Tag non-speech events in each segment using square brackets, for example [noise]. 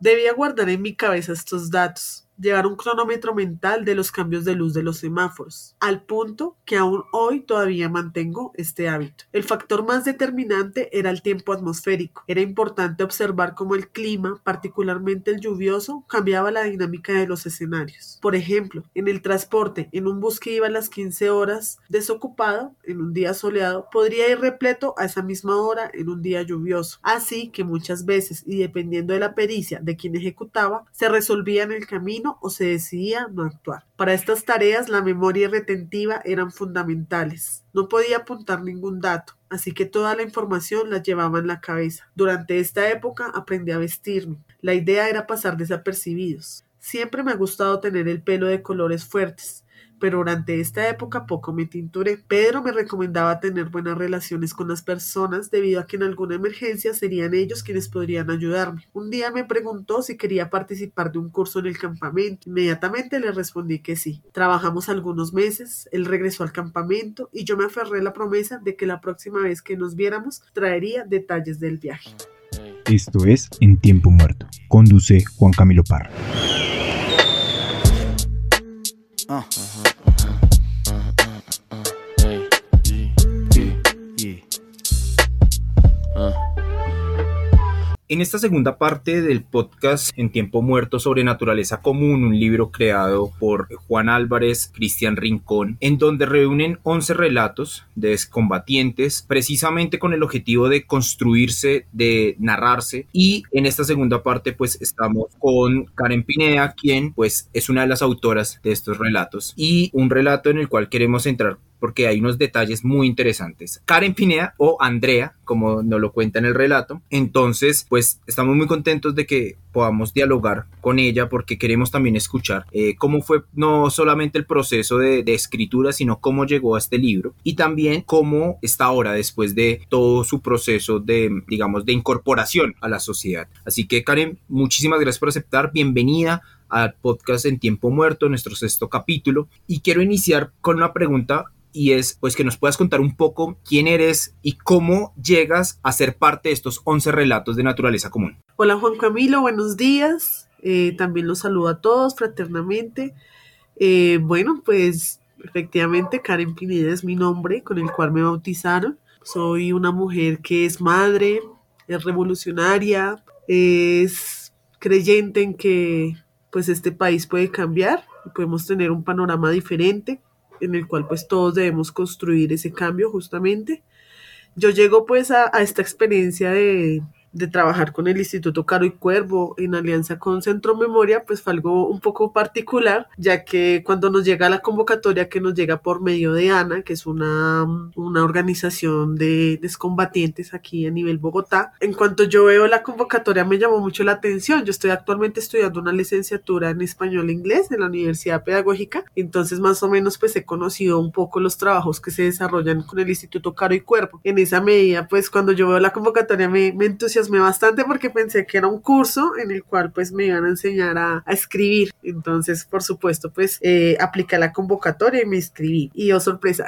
Debía guardar en mi cabeza estos datos, llevar un cronómetro mental de los cambios de luz de los semáforos, al punto que aún hoy todavía mantengo este hábito. El factor más determinante era el tiempo atmosférico. Era importante observar cómo el clima, particularmente el lluvioso, cambiaba la dinámica de los escenarios. Por ejemplo, en el transporte, en un bus que iba a las 15 horas desocupado, en un día soleado, podría ir repleto a esa misma hora en un día lluvioso. Así que muchas veces, y dependiendo de la pericia de quien ejecutaba, se resolvía en el camino o se decidía no actuar. Para estas tareas la memoria retentiva eran fundamentales. No podía apuntar ningún dato, así que toda la información la llevaba en la cabeza. Durante esta época aprendí a vestirme. La idea era pasar desapercibidos. Siempre me ha gustado tener el pelo de colores fuertes pero durante esta época poco me tinturé. Pedro me recomendaba tener buenas relaciones con las personas debido a que en alguna emergencia serían ellos quienes podrían ayudarme. Un día me preguntó si quería participar de un curso en el campamento. Inmediatamente le respondí que sí. Trabajamos algunos meses, él regresó al campamento y yo me aferré a la promesa de que la próxima vez que nos viéramos traería detalles del viaje. Esto es En Tiempo Muerto. Conduce Juan Camilo Parra. Ah. En esta segunda parte del podcast En Tiempo Muerto sobre Naturaleza Común, un libro creado por Juan Álvarez, Cristian Rincón, en donde reúnen 11 relatos de combatientes precisamente con el objetivo de construirse, de narrarse. Y en esta segunda parte pues estamos con Karen Pineda, quien pues es una de las autoras de estos relatos. Y un relato en el cual queremos entrar porque hay unos detalles muy interesantes. Karen Pineda o Andrea, como nos lo cuenta en el relato. Entonces, pues estamos muy contentos de que podamos dialogar con ella porque queremos también escuchar eh, cómo fue no solamente el proceso de, de, escritura, sino cómo llegó a este libro y también cómo está ahora después de todo su proceso de, digamos, de incorporación a la sociedad. Así que Karen, muchísimas gracias por aceptar. Bienvenida al podcast en tiempo muerto, nuestro sexto capítulo. Y quiero iniciar con una pregunta y es pues que nos puedas contar un poco quién eres y cómo llegas a ser parte de estos 11 relatos de naturaleza común. Hola Juan Camilo, buenos días. Eh, también los saludo a todos fraternamente. Eh, bueno, pues efectivamente Karen Pineda es mi nombre con el cual me bautizaron. Soy una mujer que es madre, es revolucionaria, es creyente en que pues este país puede cambiar y podemos tener un panorama diferente en el cual pues todos debemos construir ese cambio justamente. Yo llego pues a, a esta experiencia de, de trabajar con el Instituto Caro y Cuervo en alianza con Centro Memoria, pues fue algo un poco particular, ya que cuando nos llega la convocatoria que nos llega por medio de ANA, que es una, una organización de descombatientes aquí a nivel Bogotá, en cuanto yo veo la convocatoria me llamó mucho la atención. Yo estoy actualmente estudiando una licenciatura en español e inglés en la Universidad Pedagógica, entonces más o menos pues he conocido un poco los trabajos que se desarrollan con el Instituto Caro y Cuervo. En esa medida, pues cuando yo veo la convocatoria me, me entusiasma bastante porque pensé que era un curso en el cual pues me iban a enseñar a, a escribir. Entonces, por supuesto, pues eh, apliqué la convocatoria y me inscribí. Y oh, sorpresa,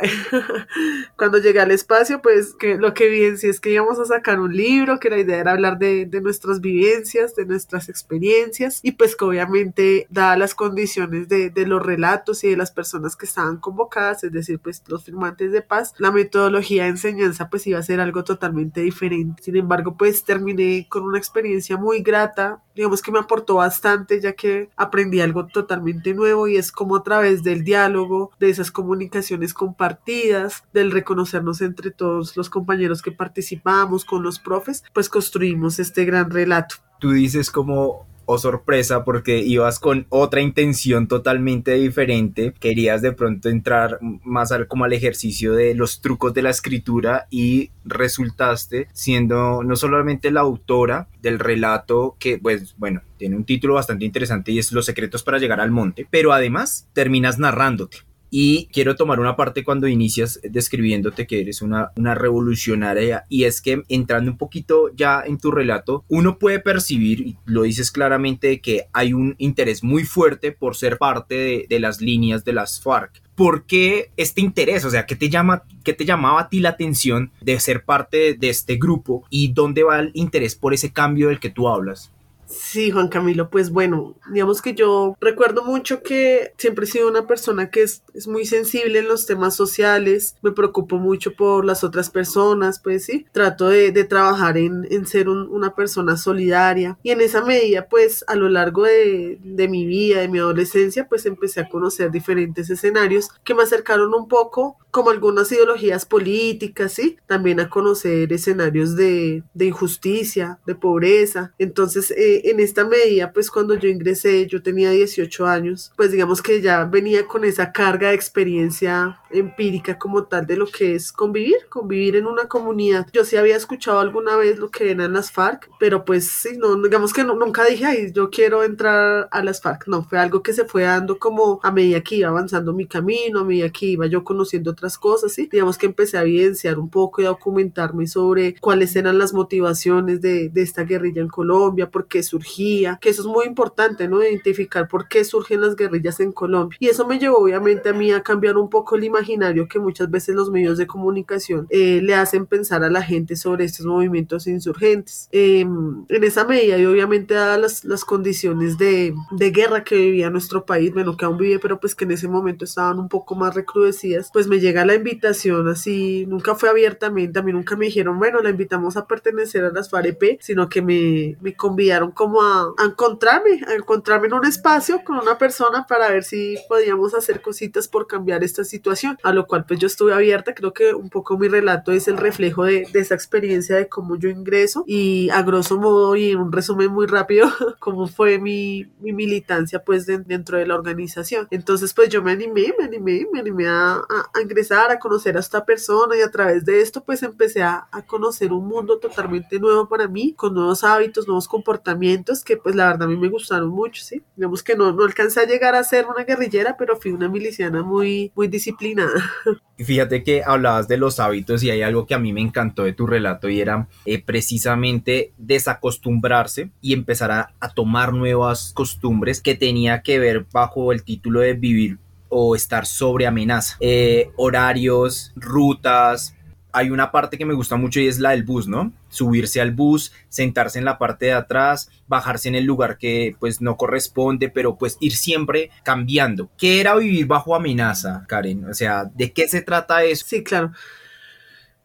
[laughs] cuando llegué al espacio, pues que lo que evidencié es que íbamos a sacar un libro, que la idea era hablar de, de nuestras vivencias, de nuestras experiencias y pues que obviamente, dadas las condiciones de, de los relatos y de las personas que estaban convocadas, es decir, pues los firmantes de paz, la metodología de enseñanza pues iba a ser algo totalmente diferente. Sin embargo, pues terminé terminé con una experiencia muy grata, digamos que me aportó bastante ya que aprendí algo totalmente nuevo y es como a través del diálogo, de esas comunicaciones compartidas, del reconocernos entre todos los compañeros que participamos con los profes, pues construimos este gran relato. Tú dices como o sorpresa porque ibas con otra intención totalmente diferente, querías de pronto entrar más al, como al ejercicio de los trucos de la escritura y resultaste siendo no solamente la autora del relato que pues bueno, tiene un título bastante interesante y es Los secretos para llegar al monte, pero además terminas narrándote y quiero tomar una parte cuando inicias describiéndote que eres una, una revolucionaria y es que entrando un poquito ya en tu relato, uno puede percibir, lo dices claramente, que hay un interés muy fuerte por ser parte de, de las líneas de las FARC. ¿Por qué este interés? O sea, ¿qué te, llama, ¿qué te llamaba a ti la atención de ser parte de este grupo y dónde va el interés por ese cambio del que tú hablas? Sí, Juan Camilo, pues bueno, digamos que yo recuerdo mucho que siempre he sido una persona que es, es, muy sensible en los temas sociales, me preocupo mucho por las otras personas, pues sí, trato de, de trabajar en, en ser un, una persona solidaria. Y en esa medida, pues a lo largo de, de mi vida, de mi adolescencia, pues empecé a conocer diferentes escenarios que me acercaron un poco como algunas ideologías políticas, ¿sí? También a conocer escenarios de, de injusticia, de pobreza. Entonces, eh, en esta medida, pues cuando yo ingresé, yo tenía 18 años, pues digamos que ya venía con esa carga de experiencia empírica como tal de lo que es convivir, convivir en una comunidad. Yo sí había escuchado alguna vez lo que eran las FARC, pero pues sí, no, digamos que no, nunca dije, ay, yo quiero entrar a las FARC. No, fue algo que se fue dando como a medida que iba avanzando mi camino, a medida que iba yo conociendo otras cosas, ¿sí? Digamos que empecé a evidenciar un poco y a documentarme sobre cuáles eran las motivaciones de, de esta guerrilla en Colombia, por qué surgía, que eso es muy importante, ¿no? Identificar por qué surgen las guerrillas en Colombia. Y eso me llevó obviamente a mí a cambiar un poco el imaginario que muchas veces los medios de comunicación eh, le hacen pensar a la gente sobre estos movimientos insurgentes. Eh, en esa medida y obviamente dadas las, las condiciones de, de guerra que vivía nuestro país, bueno, que aún vive, pero pues que en ese momento estaban un poco más recrudecidas, pues me llega la invitación así, nunca fue abiertamente, a mí nunca me dijeron, bueno, la invitamos a pertenecer a las FAREP, sino que me, me convidaron como a, a, encontrarme, a encontrarme en un espacio con una persona para ver si podíamos hacer cositas por cambiar esta situación, a lo cual pues yo estuve abierta, creo que un poco mi relato es el reflejo de, de esa experiencia de cómo yo ingreso y a grosso modo y en un resumen muy rápido, [laughs] cómo fue mi, mi militancia pues de, dentro de la organización. Entonces pues yo me animé, me animé, me animé a, a, a ingresar, a conocer a esta persona y a través de esto pues empecé a, a conocer un mundo totalmente nuevo para mí, con nuevos hábitos, nuevos comportamientos que pues la verdad a mí me gustaron mucho, ¿sí? Digamos que no, no alcancé a llegar a ser una guerrillera, pero fui una miliciana muy, muy disciplinada. [laughs] Y fíjate que hablabas de los hábitos y hay algo que a mí me encantó de tu relato y era eh, precisamente desacostumbrarse y empezar a, a tomar nuevas costumbres que tenía que ver bajo el título de vivir o estar sobre amenaza. Eh, horarios, rutas. Hay una parte que me gusta mucho y es la del bus, ¿no? Subirse al bus, sentarse en la parte de atrás, bajarse en el lugar que pues no corresponde, pero pues ir siempre cambiando. ¿Qué era vivir bajo amenaza, Karen? O sea, ¿de qué se trata eso? Sí, claro.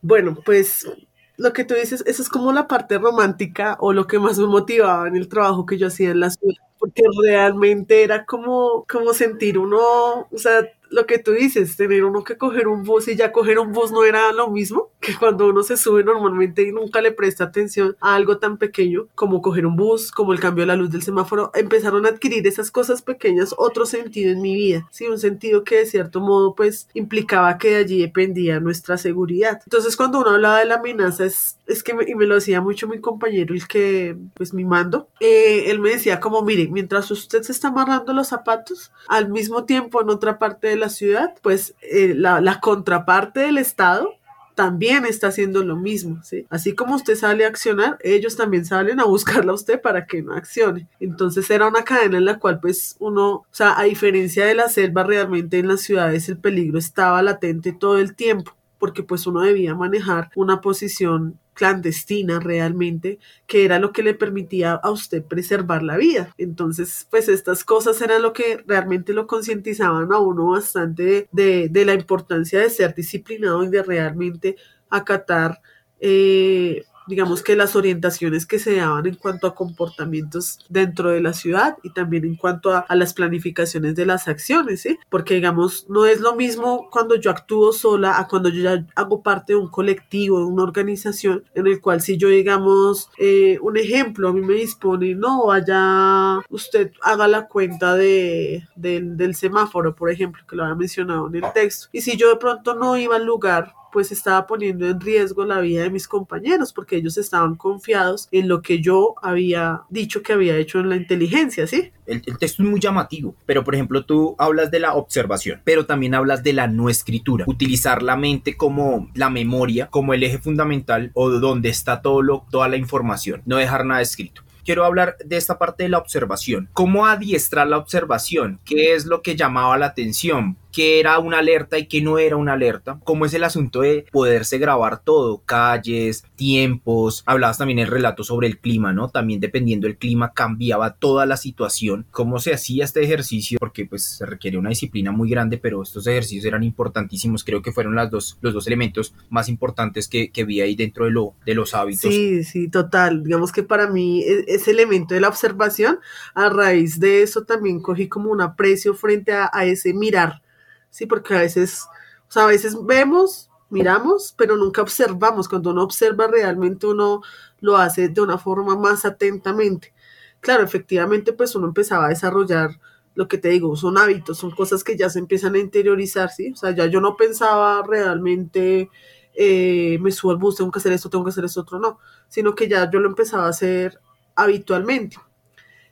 Bueno, pues lo que tú dices, eso es como la parte romántica o lo que más me motivaba en el trabajo que yo hacía en la ciudad, porque realmente era como, como sentir uno, o sea, lo que tú dices, tener uno que coger un bus y ya coger un bus no era lo mismo que cuando uno se sube normalmente y nunca le presta atención a algo tan pequeño como coger un bus, como el cambio de la luz del semáforo, empezaron a adquirir esas cosas pequeñas otro sentido en mi vida, sí, un sentido que de cierto modo pues implicaba que de allí dependía nuestra seguridad. Entonces cuando uno hablaba de la amenaza es, es que, me, y me lo decía mucho mi compañero, el que pues mi mando, eh, él me decía como, mire, mientras usted se está amarrando los zapatos, al mismo tiempo en otra parte de la ciudad, pues eh, la, contraparte del Estado también está haciendo lo mismo, ¿sí? Así como usted sale a accionar, ellos también salen a buscarla a usted para que no accione. Entonces era una cadena en la cual pues uno, o sea, a diferencia de la selva, realmente en las ciudades el peligro estaba latente todo el tiempo porque pues uno debía manejar una posición clandestina realmente, que era lo que le permitía a usted preservar la vida. Entonces, pues estas cosas eran lo que realmente lo concientizaban a uno bastante de, de, la importancia de ser disciplinado y de realmente acatar eh, digamos que las orientaciones que se daban en cuanto a comportamientos dentro de la ciudad y también en cuanto a, a, las planificaciones de las acciones, ¿sí? Porque digamos, no es lo mismo cuando yo actúo sola a cuando yo ya hago parte de un colectivo, de una organización, en el cual si yo digamos, eh, un ejemplo, a mí me dispone, no, vaya, usted haga la cuenta de, de, del semáforo, por ejemplo, que lo había mencionado en el texto, y si yo de pronto no iba al lugar pues estaba poniendo en riesgo la vida de mis compañeros porque ellos estaban confiados en lo que yo había dicho que había hecho en la inteligencia, ¿sí? El, texto es muy llamativo, pero por ejemplo tú hablas de la observación, pero también hablas de la no escritura, utilizar la mente como la memoria, como el eje fundamental o donde está todo lo, toda la información, no dejar nada escrito quiero hablar de esta parte de la observación. ¿Cómo adiestrar la observación? ¿Qué es lo que llamaba la atención? Qué era una alerta y qué no era una alerta, cómo es el asunto de poderse grabar todo, calles, tiempos, hablabas también el relato sobre el clima, ¿no? También dependiendo del clima cambiaba toda la situación, cómo se hacía este ejercicio, porque pues se requiere una disciplina muy grande, pero estos ejercicios eran importantísimos, creo que fueron las dos, los dos elementos más importantes que, que vi ahí dentro de, lo, de los hábitos. Sí, sí, total, digamos que para mí e, ese elemento de la observación, a raíz de eso también cogí como un aprecio frente a ese mirar, sí, porque a veces, o sea, a veces vemos, miramos, pero nunca observamos. Cuando uno observa realmente uno lo hace de una forma más atentamente. Claro, efectivamente, pues uno empezaba a desarrollar lo que te digo, son hábitos, son cosas que ya se empiezan a interiorizar, ¿sí? O sea, ya yo no pensaba realmente, eh, me subo al bus, tengo que hacer esto, tengo que hacer esto, otro, no, sino que ya yo lo empezaba a hacer habitualmente.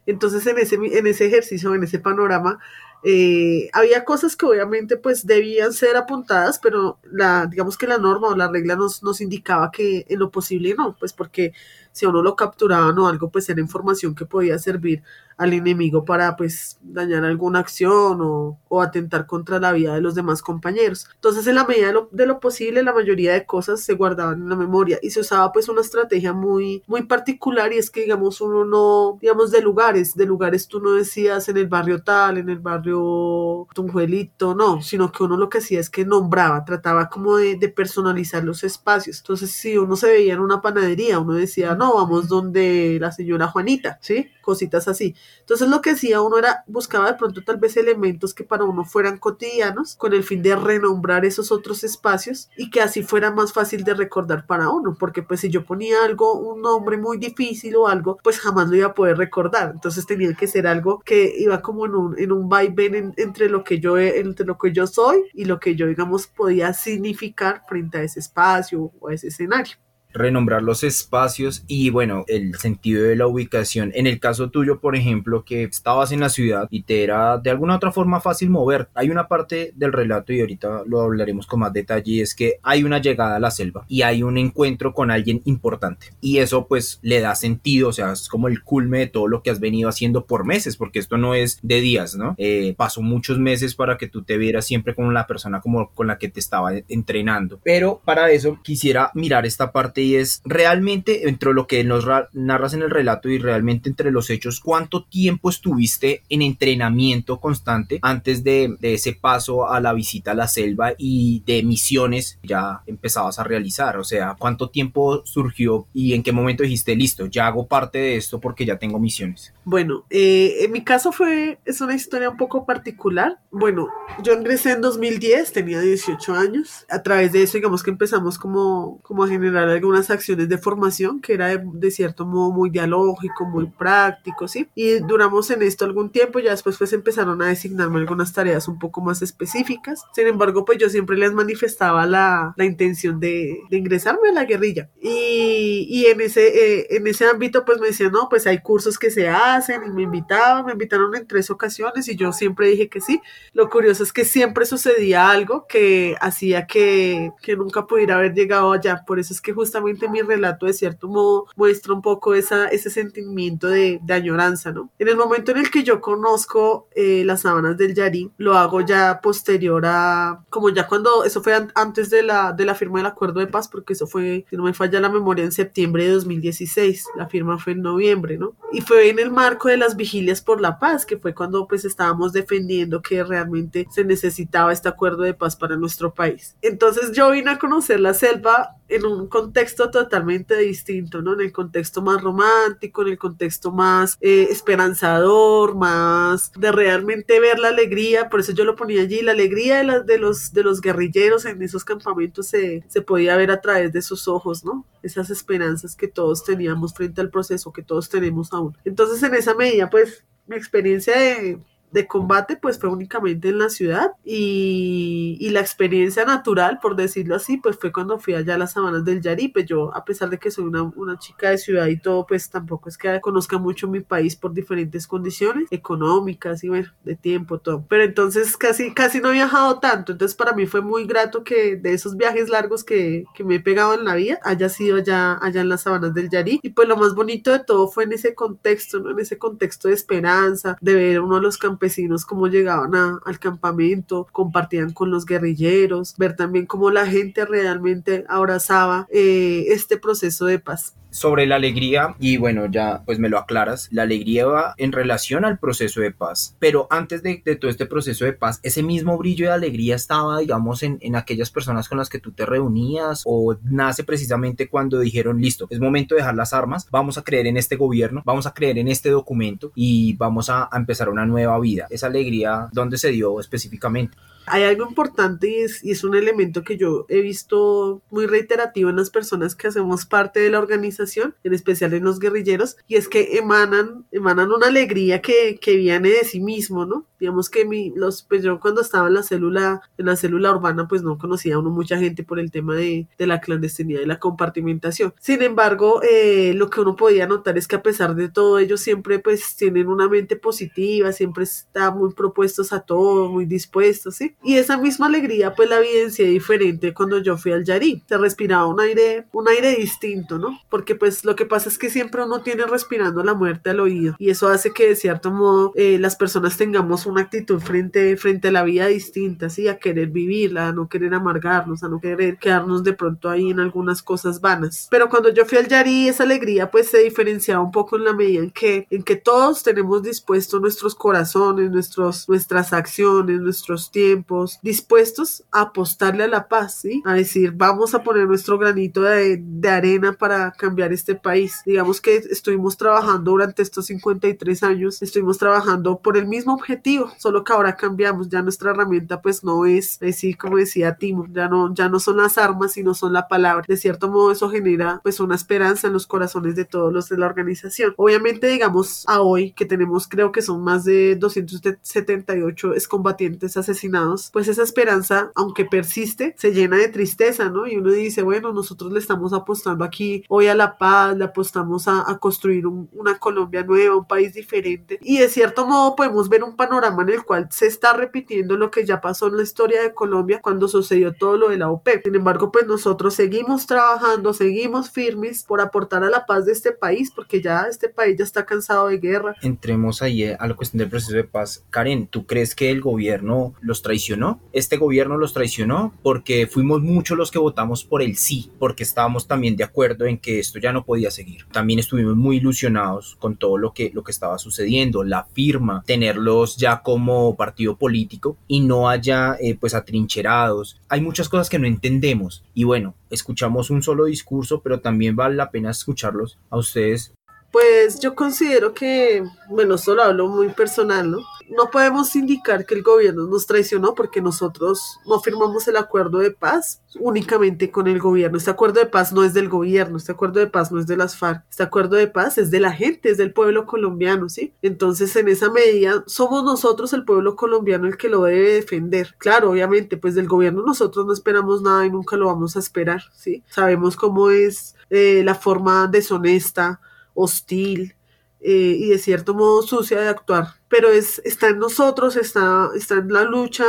Entonces, en ese, en ese ejercicio, en ese panorama, eh, había cosas que obviamente pues debían ser apuntadas, pero la, digamos que la norma o la regla nos, nos indicaba que en lo posible no, pues porque si a uno lo capturaban o algo, pues era información que podía servir al enemigo para pues dañar alguna acción o, o atentar contra la vida de los demás compañeros. Entonces, en la medida de lo, de lo, posible, la mayoría de cosas se guardaban en la memoria y se usaba pues una estrategia muy, muy particular y es que digamos uno no, digamos de lugares, de lugares tú no decías en el barrio tal, en el barrio Tunjuelito, no, sino que uno lo que hacía es que nombraba, trataba como de, de personalizar los espacios. Entonces, si uno se veía en una panadería, uno decía, no, vamos donde la señora Juanita, ¿sí? Cositas así. Entonces lo que hacía uno era, buscaba de pronto tal vez elementos que para uno fueran cotidianos, con el fin de renombrar esos otros espacios y que así fuera más fácil de recordar para uno, porque pues si yo ponía algo, un nombre muy difícil o algo, pues jamás lo iba a poder recordar. Entonces tenía que ser algo que iba como en un, en un vaivén en, entre lo que yo entre lo que yo soy y lo que yo digamos podía significar frente a ese espacio o a ese escenario renombrar los espacios y bueno, el sentido de la ubicación. En el caso tuyo, por ejemplo, que estabas en la ciudad y te era de alguna otra forma fácil mover. Hay una parte del relato y ahorita lo hablaremos con más detalle y es que hay una llegada a la selva y hay un encuentro con alguien importante y eso pues le da sentido, o sea, es como el culme de todo lo que has venido haciendo por meses, porque esto no es de días, ¿no? Eh, pasó muchos meses para que tú te vieras siempre con la persona como con la que te estaba entrenando. Pero para eso quisiera mirar esta parte y es realmente entre lo que nos narras en el relato y realmente entre los hechos, ¿cuánto tiempo estuviste en entrenamiento constante antes de, de ese paso a la visita a la selva y de misiones ya empezabas a realizar? O sea, ¿cuánto tiempo surgió y en qué momento dijiste, listo, ya hago parte de esto porque ya tengo misiones? Bueno, eh, en mi caso fue, es una historia un poco particular. Bueno, yo ingresé en 2010, tenía 18 años. A través de eso, digamos que empezamos como, como a generar algunas acciones de formación, que era de, de, cierto modo muy dialógico, muy práctico, ¿sí? Y duramos en esto algún tiempo, ya después pues empezaron a designarme algunas tareas un poco más específicas. Sin embargo, pues yo siempre les manifestaba la, la intención de, de, ingresarme a la guerrilla. Y, y en, ese, eh, en ese ámbito pues me decían, no, pues hay cursos que se hacen y me invitaban, me invitaron en tres ocasiones y yo siempre dije que sí. Lo curioso es que siempre sucedía algo que hacía que, que nunca pudiera haber llegado allá. Por eso es que justamente mi relato de cierto modo muestra un poco esa, ese sentimiento de, de añoranza, ¿no? En el momento en el que yo conozco eh, las sábanas del Yarí, lo hago ya posterior a, como ya cuando, eso fue an antes de la, de la firma del acuerdo de paz, porque eso fue, si no me falla la memoria, en septiembre de 2016, la firma fue en noviembre, ¿no? Y fue en el marco de las vigilias por la paz, que fue cuando pues estábamos defendiendo que realmente se necesitaba este acuerdo de paz para nuestro país. Entonces yo vine a conocer la selva en un contexto totalmente distinto, ¿no? En el contexto más romántico, en el contexto más eh, esperanzador, más de realmente ver la alegría, por eso yo lo ponía allí, la alegría de, la, de, los, de los guerrilleros en esos campamentos se, se podía ver a través de sus ojos, ¿no? Esas esperanzas que todos teníamos frente al proceso, que todos tenemos aún. Entonces, en esa medida, pues, mi experiencia de de combate pues fue únicamente en la ciudad y, y, la experiencia natural, por decirlo así, pues fue cuando fui allá a las sabanas del Yaripe. Yo, a pesar de que soy una, una chica de ciudad y todo, pues tampoco es que conozca mucho mi país por diferentes condiciones económicas y bueno, de tiempo, todo. Pero entonces casi, casi no he viajado tanto, entonces para mí fue muy grato que de esos viajes largos que, que me he pegado en la vida haya sido allá, allá en las sabanas del Yarí. Y pues lo más bonito de todo fue en ese contexto, ¿no? En ese contexto de esperanza, de ver uno de los campesinos campesinos cómo llegaban a, al campamento, compartían con los guerrilleros, ver también cómo la gente realmente abrazaba eh, este proceso de paz sobre la alegría y bueno ya pues me lo aclaras. La alegría va en relación al proceso de paz. Pero antes de, de todo este proceso de paz ese mismo brillo de alegría estaba digamos en, en, aquellas personas con las que tú te reunías o nace precisamente cuando dijeron listo es momento de dejar las armas vamos a creer en este gobierno vamos a creer en este documento y vamos a, a empezar una nueva vida. Esa alegría dónde se dio específicamente hay algo importante y es, y es, un elemento que yo he visto muy reiterativo en las personas que hacemos parte de la organización, en especial en los guerrilleros, y es que emanan, emanan una alegría que, que viene de sí mismo, ¿no? Digamos que mi, los, pues yo cuando estaba en la célula, en la célula urbana, pues no conocía a uno mucha gente por el tema de, de la clandestinidad y la compartimentación. Sin embargo, eh, lo que uno podía notar es que a pesar de todo, ellos siempre pues tienen una mente positiva, siempre están muy propuestos a todo, muy dispuestos, ¿sí? Y esa misma alegría pues la evidencié diferente cuando yo fui al Yarí. Se respiraba un aire, un aire distinto, ¿no? Porque pues lo que pasa es que siempre uno tiene respirando la muerte al oído y eso hace que de cierto modo eh, las personas tengamos una actitud frente, frente a la vida distinta, ¿sí? A querer vivirla, a no querer amargarnos, a no querer quedarnos de pronto ahí en algunas cosas vanas. Pero cuando yo fui al Yarí, esa alegría pues se diferenciaba un poco en la medida en que, en que todos tenemos dispuestos nuestros corazones, nuestros, nuestras acciones, nuestros tiempos, dispuestos a apostarle a la paz, ¿sí? A decir, vamos a poner nuestro granito de, de arena para cambiar este país. Digamos que estuvimos trabajando durante estos 53 años, estuvimos trabajando por el mismo objetivo, solo que ahora cambiamos, ya nuestra herramienta pues no es así como decía Timo, ya no, ya no son las armas, sino son la palabra. De cierto modo eso genera pues una esperanza en los corazones de todos los de la organización. Obviamente digamos a hoy que tenemos creo que son más de 278 excombatientes asesinados, pues esa esperanza, aunque persiste, se llena de tristeza, ¿no? Y uno dice, bueno, nosotros le estamos apostando aquí hoy a la paz, le apostamos a, a construir un, una Colombia nueva, un país diferente. Y de cierto modo podemos ver un panorama en el cual se está repitiendo lo que ya pasó en la historia de Colombia cuando sucedió todo lo de la OPEP. Sin embargo, pues nosotros seguimos trabajando, seguimos firmes por aportar a la paz de este país, porque ya este país ya está cansado de guerra. Entremos ahí a la cuestión del proceso de paz. Karen, ¿tú crees que el gobierno los traicionó? Este gobierno los traicionó porque fuimos muchos los que votamos por el sí, porque estábamos también de acuerdo en que esto ya no podía seguir. También estuvimos muy ilusionados con todo lo que, lo que estaba sucediendo, la firma, tenerlos ya como partido político y no haya eh, pues atrincherados. Hay muchas cosas que no entendemos y bueno, escuchamos un solo discurso, pero también vale la pena escucharlos a ustedes pues yo considero que, bueno, solo hablo muy personal, ¿no? No podemos indicar que el gobierno nos traicionó porque nosotros no firmamos el acuerdo de paz únicamente con el gobierno. Este acuerdo de paz no es del gobierno, este acuerdo de paz no es de las FARC, este acuerdo de paz es de la gente, es del pueblo colombiano, ¿sí? Entonces, en esa medida, somos nosotros el pueblo colombiano el que lo debe defender. Claro, obviamente, pues del gobierno nosotros no esperamos nada y nunca lo vamos a esperar, ¿sí? Sabemos cómo es eh, la forma deshonesta hostil eh, y de cierto modo sucia de actuar, pero es, está en nosotros, está, está en la lucha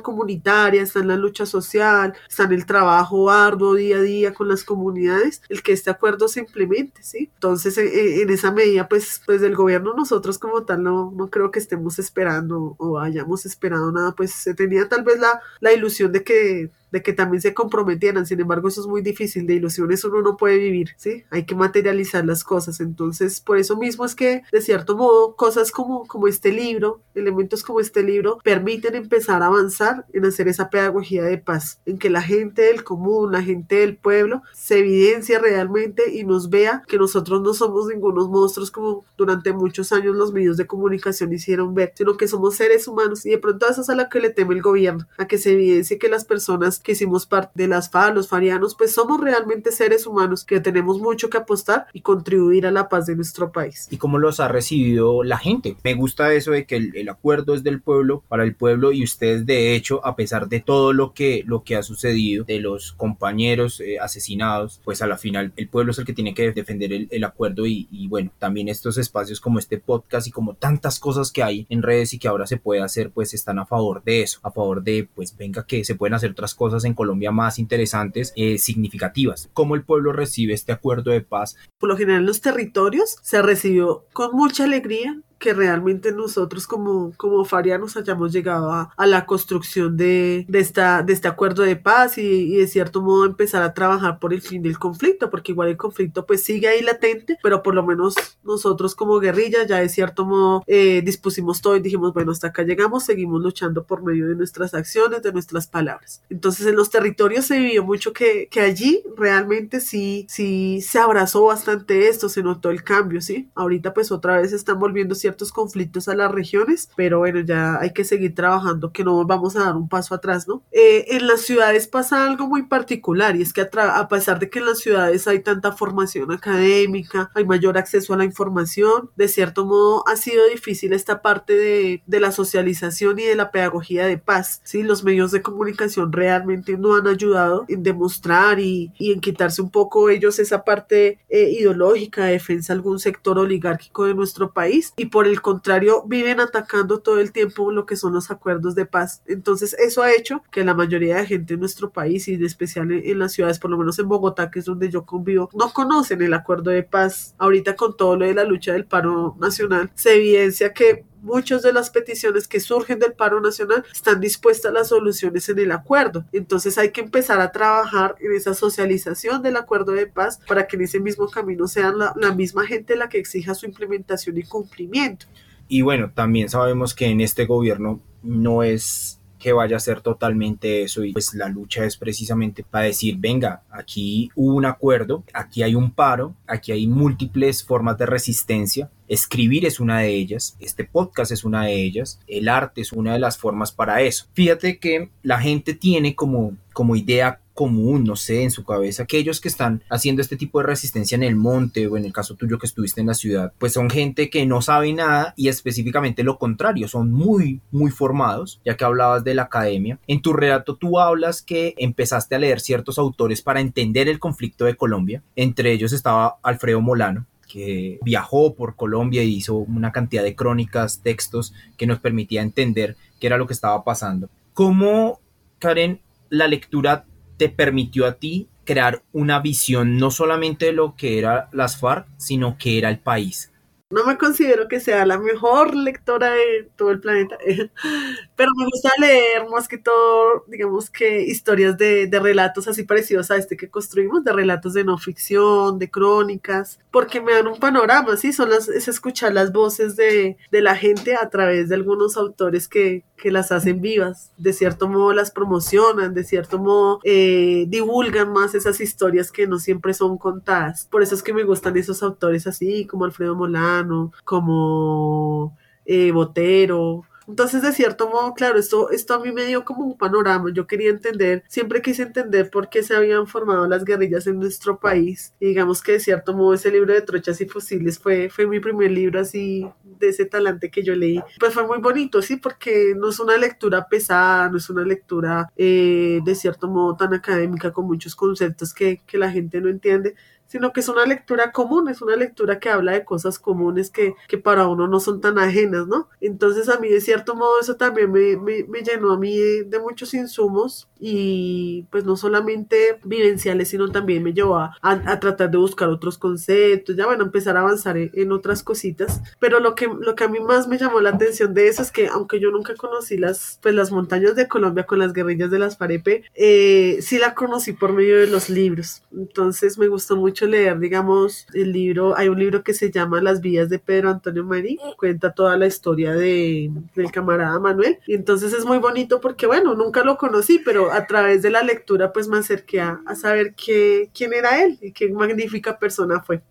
comunitaria, está en la lucha social, está en el trabajo arduo día a día con las comunidades, el que este acuerdo se implemente, ¿sí? Entonces, en, en esa medida, pues, pues del gobierno nosotros como tal no, no creo que estemos esperando o hayamos esperado nada, pues se tenía tal vez la, la ilusión de que de que también se comprometieran. Sin embargo, eso es muy difícil. De ilusiones uno no puede vivir, ¿sí? Hay que materializar las cosas. Entonces, por eso mismo es que, de cierto modo, cosas como, como este libro, elementos como este libro, permiten empezar a avanzar en hacer esa pedagogía de paz, en que la gente del común, la gente del pueblo, se evidencia realmente y nos vea que nosotros no somos ningunos monstruos como durante muchos años los medios de comunicación hicieron ver, sino que somos seres humanos y de pronto eso es a lo que le teme el gobierno, a que se evidencie que las personas que hicimos parte de las FA, los farianos, pues somos realmente seres humanos que tenemos mucho que apostar y contribuir a la paz de nuestro país. ¿Y cómo los ha recibido la gente? Me gusta eso de que el, el acuerdo es del pueblo, para el pueblo y ustedes de hecho, a pesar de todo lo que, lo que ha sucedido, de los compañeros eh, asesinados, pues a la final el pueblo es el que tiene que defender el, el acuerdo y, y bueno, también estos espacios como este podcast y como tantas cosas que hay en redes y que ahora se puede hacer, pues están a favor de eso, a favor de, pues venga que se pueden hacer otras cosas en Colombia más interesantes, eh, significativas. ¿Cómo el pueblo recibe este acuerdo de paz? Por lo general en los territorios se recibió con mucha alegría que realmente nosotros como, como farianos hayamos llegado a, a la construcción de, de, esta, de este acuerdo de paz y, y, de cierto modo empezar a trabajar por el fin del conflicto, porque igual el conflicto pues sigue ahí latente, pero por lo menos nosotros como guerrilla ya de cierto modo eh, dispusimos todo y dijimos, bueno, hasta acá llegamos, seguimos luchando por medio de nuestras acciones, de nuestras palabras. Entonces en los territorios se vivió mucho que, que allí realmente sí, sí se abrazó bastante esto, se notó el cambio, ¿sí? Ahorita pues otra vez están volviendo ciertos conflictos a las regiones, pero bueno, ya hay que seguir trabajando, que no vamos a dar un paso atrás, ¿no? Eh, en las ciudades pasa algo muy particular y es que a, a pesar de que en las ciudades hay tanta formación académica, hay mayor acceso a la información, de cierto modo ha sido difícil esta parte de, de la socialización y de la pedagogía de paz, ¿sí? Los medios de comunicación realmente no han ayudado en demostrar y, y en quitarse un poco ellos esa parte eh, ideológica de defensa de algún sector oligárquico de nuestro país y por el contrario viven atacando todo el tiempo lo que son los acuerdos de paz. Entonces eso ha hecho que la mayoría de gente en nuestro país y en especial en, en las ciudades, por lo menos en Bogotá, que es donde yo convivo, no conocen el acuerdo de paz. Ahorita con todo lo de la lucha del paro nacional, se evidencia que muchas de las peticiones que surgen del paro nacional están dispuestas las soluciones en el acuerdo. Entonces hay que empezar a trabajar en esa socialización del acuerdo de paz para que en ese mismo camino sean la, la misma gente la que exija su implementación y cumplimiento. Y bueno, también sabemos que en este gobierno no es que vaya a ser totalmente eso y pues la lucha es precisamente para decir venga aquí hubo un acuerdo aquí hay un paro aquí hay múltiples formas de resistencia escribir es una de ellas este podcast es una de ellas el arte es una de las formas para eso fíjate que la gente tiene como como idea común, no sé, en su cabeza, aquellos que están haciendo este tipo de resistencia en el monte o en el caso tuyo que estuviste en la ciudad, pues son gente que no sabe nada y específicamente lo contrario, son muy, muy formados, ya que hablabas de la academia. En tu relato tú hablas que empezaste a leer ciertos autores para entender el conflicto de Colombia, entre ellos estaba Alfredo Molano, que viajó por Colombia y hizo una cantidad de crónicas, textos que nos permitía entender qué era lo que estaba pasando. ¿Cómo, Karen, la lectura te permitió a ti crear una visión no solamente de lo que era las FARC, sino que era el país. No me considero que sea la mejor lectora de todo el planeta, [laughs] pero me gusta leer más que todo, digamos que historias de, de, relatos así parecidos a este que construimos, de relatos de no ficción, de crónicas, porque me dan un panorama, ¿sí? Son las, es escuchar las voces de, de la gente a través de algunos autores que, que las hacen vivas, de cierto modo las promocionan, de cierto modo eh, divulgan más esas historias que no siempre son contadas. Por eso es que me gustan esos autores así, como Alfredo Molano, como eh, Botero, entonces, de cierto modo, claro, esto, esto a mí me dio como un panorama. Yo quería entender, siempre quise entender por qué se habían formado las guerrillas en nuestro país. Y digamos que de cierto modo ese libro de trochas y fusiles fue, fue mi primer libro así de ese talante que yo leí. Pues fue muy bonito, sí, porque no es una lectura pesada, no es una lectura eh, de cierto modo tan académica con muchos conceptos que, que la gente no entiende, sino que es una lectura común, es una lectura que habla de cosas comunes que, que para uno no son tan ajenas, ¿no? Entonces a mí de cierto modo eso también me, me, me llenó a mí de, de, muchos insumos y pues no solamente vivenciales, sino también me llevó a, a, a, tratar de buscar otros conceptos, ya bueno, empezar a avanzar en, en, otras cositas, pero lo que, lo que a mí más me llamó la atención de eso es que aunque yo nunca conocí las, pues, las montañas de Colombia con las guerrillas de las Farepe, eh, sí la conocí por medio de los libros, entonces me gustó mucho leer, digamos, el libro, hay un libro que se llama Las vías de Pedro Antonio Marí, cuenta toda la historia de, del camarada Manuel, y entonces es muy bonito porque, bueno, nunca lo conocí, pero a través de la lectura pues me acerqué a, a saber qué, quién era él y qué magnífica persona fue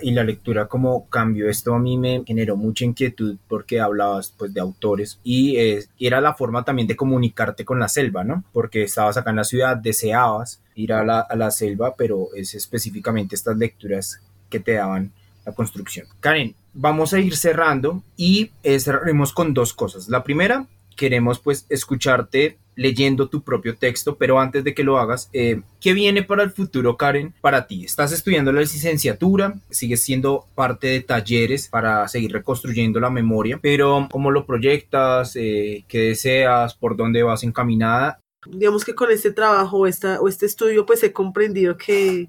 y la lectura como cambió esto a mí me generó mucha inquietud porque hablabas pues de autores y eh, era la forma también de comunicarte con la selva, ¿no? Porque estabas acá en la ciudad, deseabas ir a la, a la selva, pero es específicamente estas lecturas que te daban la construcción. Karen, vamos a ir cerrando y eh, cerraremos con dos cosas. La primera, queremos pues escucharte leyendo tu propio texto, pero antes de que lo hagas, eh, ¿qué viene para el futuro, Karen, para ti? ¿Estás estudiando la licenciatura? ¿Sigues siendo parte de talleres para seguir reconstruyendo la memoria? Pero ¿cómo lo proyectas? Eh, ¿Qué deseas? ¿Por dónde vas encaminada? Digamos que con este trabajo esta, o este estudio, pues he comprendido que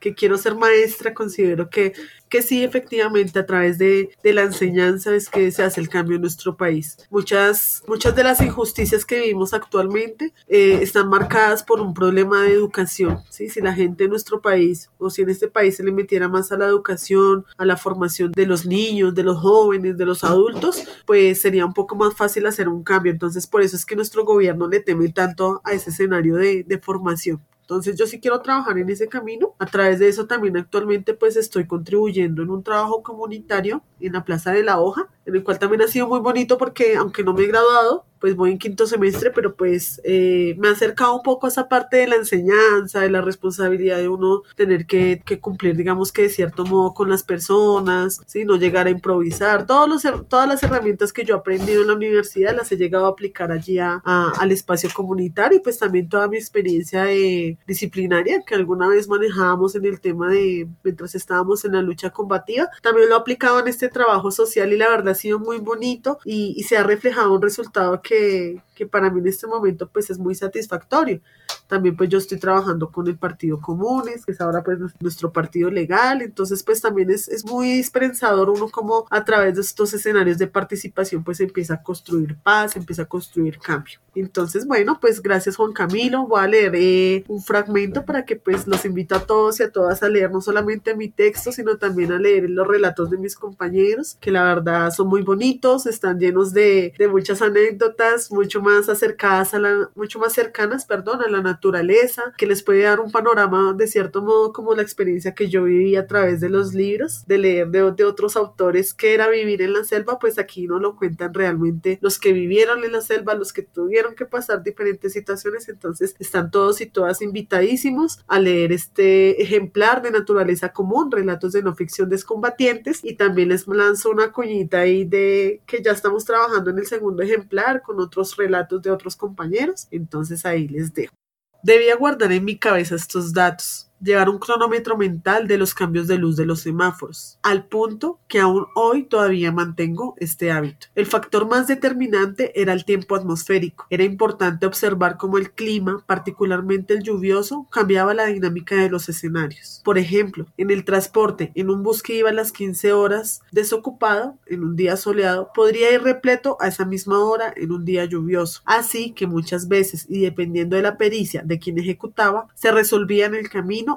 que quiero ser maestra, considero que, que sí, efectivamente, a través de, de, la enseñanza es que se hace el cambio en nuestro país. Muchas, muchas de las injusticias que vivimos actualmente eh, están marcadas por un problema de educación. ¿sí? Si la gente en nuestro país o si en este país se le metiera más a la educación, a la formación de los niños, de los jóvenes, de los adultos, pues sería un poco más fácil hacer un cambio. Entonces, por eso es que nuestro gobierno le teme tanto a ese escenario de, de formación. Entonces yo sí quiero trabajar en ese camino. A través de eso también actualmente pues estoy contribuyendo en un trabajo comunitario en la Plaza de la Hoja, en el cual también ha sido muy bonito porque aunque no me he graduado, pues voy en quinto semestre, pero pues eh, me ha acercado un poco a esa parte de la enseñanza, de la responsabilidad de uno tener que, cumplir, digamos que de cierto modo con las personas, ¿sí? no llegar a improvisar. Todos los, todas las herramientas que yo he aprendido en la universidad las he llegado a aplicar allí a, al espacio comunitario y pues también toda mi experiencia de, disciplinaria que alguna vez manejábamos en el tema de mientras estábamos en la lucha combativa, también lo he aplicado en este trabajo social y la verdad sido muy bonito y, y se ha reflejado un resultado que, que para mí en este momento pues es muy satisfactorio. También pues yo estoy trabajando con el Partido Comunes, que es ahora pues nuestro partido legal, entonces pues también es, es muy dispensador uno como a través de estos escenarios de participación pues empieza a construir paz, empieza a construir cambio. Entonces bueno pues gracias Juan Camilo, voy a leer eh, un fragmento para que pues los invito a todos y a todas a leer no solamente mi texto, sino también a leer los relatos de mis compañeros, que la verdad son muy bonitos, están llenos de, de muchas anécdotas, mucho más acercadas a la, mucho más cercanas, perdón, a la naturaleza, que les puede dar un panorama de cierto modo como la experiencia que yo viví a través de los libros, de leer de, de otros autores que era vivir en la selva, pues aquí no lo cuentan realmente los que vivieron en la selva, los que tuvieron que pasar diferentes situaciones, entonces están todos y todas invitadísimos a leer este ejemplar de naturaleza común, relatos de no ficción descombatientes, y también les lanzo una cuñita ahí de que ya estamos trabajando en el segundo ejemplar con otros relatos de otros compañeros, entonces ahí les dejo. Debía guardar en mi cabeza estos datos, llevar un cronómetro mental de los cambios de luz de los semáforos, al punto que aún hoy todavía mantengo este hábito. El factor más determinante era el tiempo atmosférico. Era importante observar cómo el clima, particularmente el lluvioso, cambiaba la dinámica de los escenarios. Por ejemplo, en el transporte, en un bus que iba a las 15 horas desocupado, en un día soleado, podría ir repleto a esa misma hora en un día lluvioso. Así que muchas veces, y dependiendo de la pericia de quien ejecutaba, se resolvía en el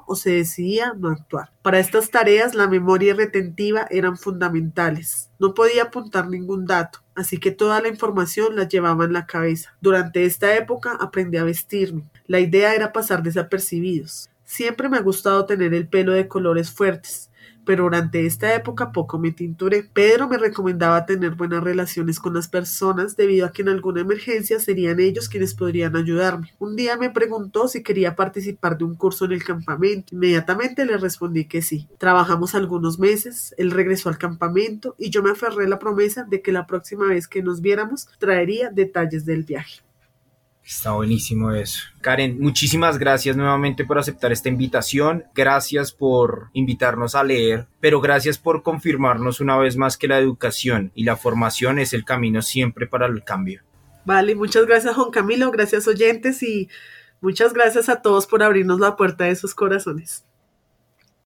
o se decidía no actuar. Para estas tareas la memoria retentiva eran fundamentales. No podía apuntar ningún dato, así que toda la información la llevaba en la cabeza. Durante esta época aprendí a vestirme. La idea era pasar desapercibidos. Siempre me ha gustado tener el pelo de colores fuertes pero durante esta época poco me tinturé. Pedro me recomendaba tener buenas relaciones con las personas debido a que en alguna emergencia serían ellos quienes podrían ayudarme. Un día me preguntó si quería participar de un curso en el campamento. Inmediatamente le respondí que sí. Trabajamos algunos meses, él regresó al campamento y yo me aferré a la promesa de que la próxima vez que nos viéramos traería detalles del viaje. Está buenísimo eso. Karen, muchísimas gracias nuevamente por aceptar esta invitación. Gracias por invitarnos a leer, pero gracias por confirmarnos una vez más que la educación y la formación es el camino siempre para el cambio. Vale, muchas gracias Juan Camilo, gracias oyentes y muchas gracias a todos por abrirnos la puerta de sus corazones.